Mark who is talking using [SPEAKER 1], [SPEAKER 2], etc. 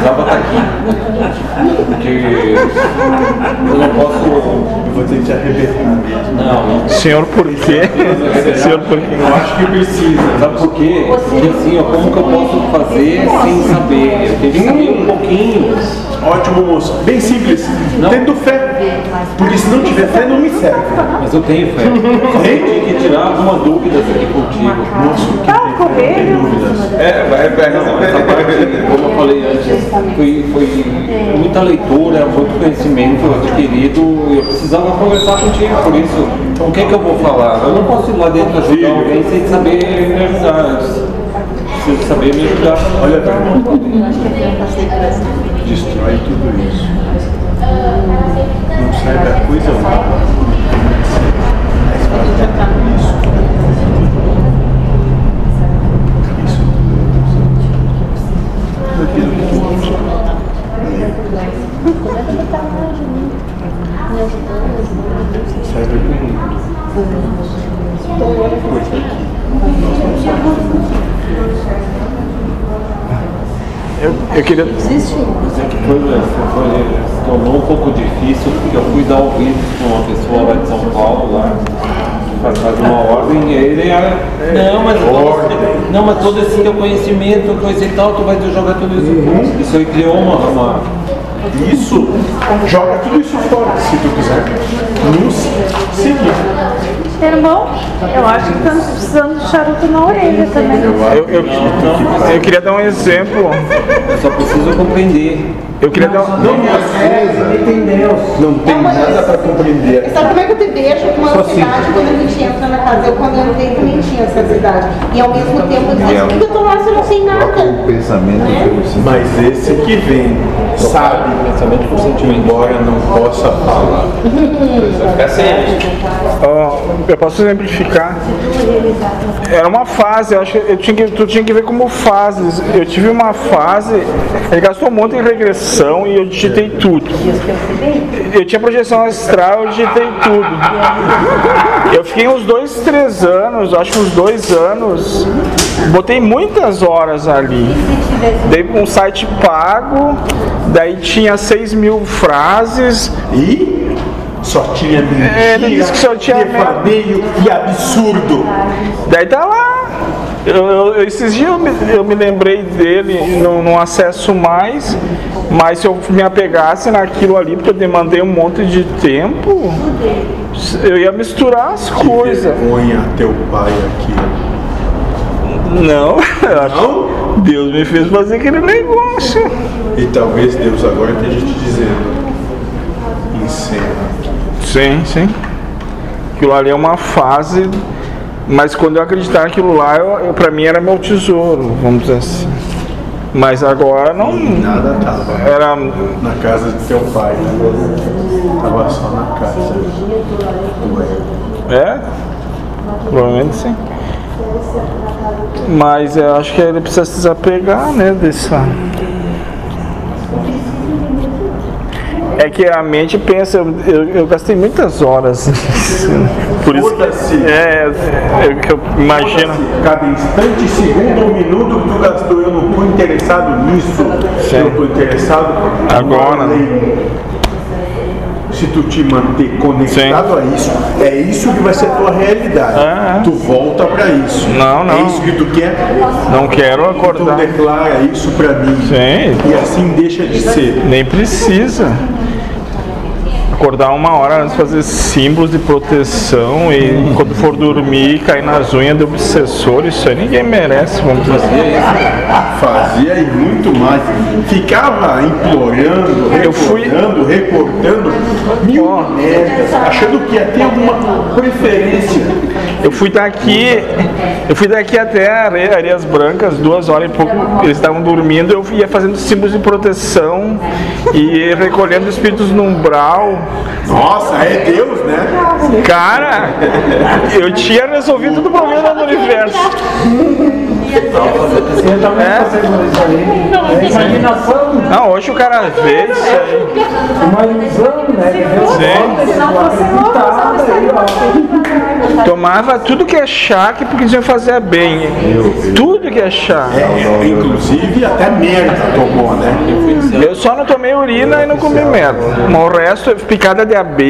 [SPEAKER 1] precisava estar aqui. Porque eu não posso.
[SPEAKER 2] Eu vou ter que te arrebentar.
[SPEAKER 1] Não,
[SPEAKER 3] Senhor, por quê? Senhor, por quê?
[SPEAKER 1] eu acho que precisa. Sabe por quê? Porque assim, ó, como que eu posso fazer sem saber? Eu tenho que saber um pouquinho.
[SPEAKER 2] Ótimo, moço. Bem simples. Tendo fé. Porque se não tiver fé, não me serve.
[SPEAKER 1] Mas eu tenho fé. Eu tenho que tirar algumas dúvidas aqui contigo.
[SPEAKER 2] Moço, que
[SPEAKER 4] Tá,
[SPEAKER 2] tem
[SPEAKER 4] coelho.
[SPEAKER 2] dúvidas.
[SPEAKER 5] É, vai, vai
[SPEAKER 1] Não, essa parte, como eu falei antes, foi, foi muita leitura, muito conhecimento adquirido e eu precisava conversar contigo por isso. O que é que eu vou falar? Eu não posso ir lá dentro ajudar alguém sem saber me ajudar. Eu Preciso saber me ajudar.
[SPEAKER 2] Olha, velho. Destrói tudo isso.
[SPEAKER 3] Eu, eu queria.
[SPEAKER 1] Dizer que foi, foi, tornou um pouco difícil porque eu fui dar ouvido para uma pessoa lá de São Paulo, lá, para fazer uma ordem, e ele era. Não, mas todo, não, mas todo esse teu conhecimento, coisa e tal, tu vai jogar tudo isso. Isso aí criou uma. uma
[SPEAKER 2] Isso, joga tudo isso fora, se tu quiser. Nos seguir.
[SPEAKER 4] Irmão, eu acho que estamos precisando de charuto na orelha também.
[SPEAKER 3] Eu, eu, eu queria dar um exemplo.
[SPEAKER 1] Só preciso compreender.
[SPEAKER 3] Eu queria dar um.
[SPEAKER 2] Não, não tem nada para compreender.
[SPEAKER 6] Sabe como é que eu te vejo com uma ansiedade quando a gente entra na casa? Eu quando eu entrei também tinha essa ansiedade. E ao mesmo tempo eu dizia, por que eu tô lá se eu não sei
[SPEAKER 5] o
[SPEAKER 6] nada?
[SPEAKER 5] pensamento pelo sentimento.
[SPEAKER 2] Mas esse que vem, sabe,
[SPEAKER 1] Pensamento por sentimento.
[SPEAKER 2] embora não possa falar.
[SPEAKER 5] Fica sem.
[SPEAKER 3] Ó, eu posso exemplificar. Era uma fase, eu acho que eu tinha que, tu tinha que ver como fases. Eu tive uma fase, ele gastou um monte em regressão e eu digitei tudo. Eu tinha projeção astral, eu digitei tudo. Eu fiquei uns dois, três anos, acho que uns dois anos, botei muitas horas ali. Dei um site pago, daí tinha 6 mil frases,
[SPEAKER 2] E só tinha mentira,
[SPEAKER 3] É, ele disse que só tinha
[SPEAKER 2] devaneio e absurdo.
[SPEAKER 3] Daí tá lá. Eu, eu- esses dias eu me, eu me lembrei dele, não, não acesso mais, mas se eu me apegasse naquilo ali, porque eu demandei um monte de tempo, eu ia misturar as coisas.
[SPEAKER 2] Vergonha teu pai aqui.
[SPEAKER 3] Não,
[SPEAKER 2] Não?
[SPEAKER 3] que Deus me fez fazer aquele negócio.
[SPEAKER 2] E talvez Deus agora esteja te dizendo. Encerra.
[SPEAKER 3] Sim, sim. Aquilo ali é uma fase, mas quando eu acreditar naquilo lá, eu, eu, pra mim era meu tesouro, vamos dizer assim. Mas agora não.
[SPEAKER 2] Nada tava
[SPEAKER 3] Era
[SPEAKER 2] na casa de teu pai. Né? Tava só na casa.
[SPEAKER 3] É? Provavelmente sim. Mas eu acho que ele precisa se desapegar, né, dessa. É que a mente pensa, eu, eu, eu gastei muitas horas. Por isso que. É, é que eu imagino.
[SPEAKER 2] Cada instante, segundo ou minuto que tu gastou, eu não estou interessado nisso. Eu estou interessado
[SPEAKER 3] Agora.
[SPEAKER 2] além. Se tu te manter conectado a isso, é isso que vai ser a tua realidade.
[SPEAKER 3] É, é.
[SPEAKER 2] Tu volta para isso.
[SPEAKER 3] Não, não.
[SPEAKER 2] É isso que tu quer?
[SPEAKER 3] Não quero
[SPEAKER 2] Então
[SPEAKER 3] acordar.
[SPEAKER 2] declara isso para mim.
[SPEAKER 3] Sim.
[SPEAKER 2] E assim deixa de ser.
[SPEAKER 3] Nem precisa. Acordar uma hora antes, fazer símbolos de proteção e quando for dormir cair nas unhas do obsessor, isso aí ninguém merece, vamos dizer assim.
[SPEAKER 2] Fazia e muito mais. Ficava implorando,
[SPEAKER 3] fui-
[SPEAKER 2] recordando, recortando mil merdas, achando que ia ter alguma preferência.
[SPEAKER 3] Eu fui daqui, eu fui daqui até Are- Areias Brancas, duas horas e pouco, eles estavam dormindo, eu ia fazendo símbolos de proteção e recolhendo espíritos no umbral.
[SPEAKER 2] Nossa, é Deus, né?
[SPEAKER 3] Cara, eu tinha resolvido todo o problema do universo.
[SPEAKER 7] Eu também
[SPEAKER 3] É?
[SPEAKER 7] por isso aí. É imaginação,
[SPEAKER 3] Não, hoje o cara vê isso aí.
[SPEAKER 7] uma ilusão, né?
[SPEAKER 3] Sim.
[SPEAKER 4] Não.
[SPEAKER 3] Tomava tudo que é chá que porque diziam fazer bem. Tudo que é chá.
[SPEAKER 2] É, inclusive até merda tomou, né?
[SPEAKER 3] Eu só não tomei urina e não comi merda. Mas o resto, picada de abelha.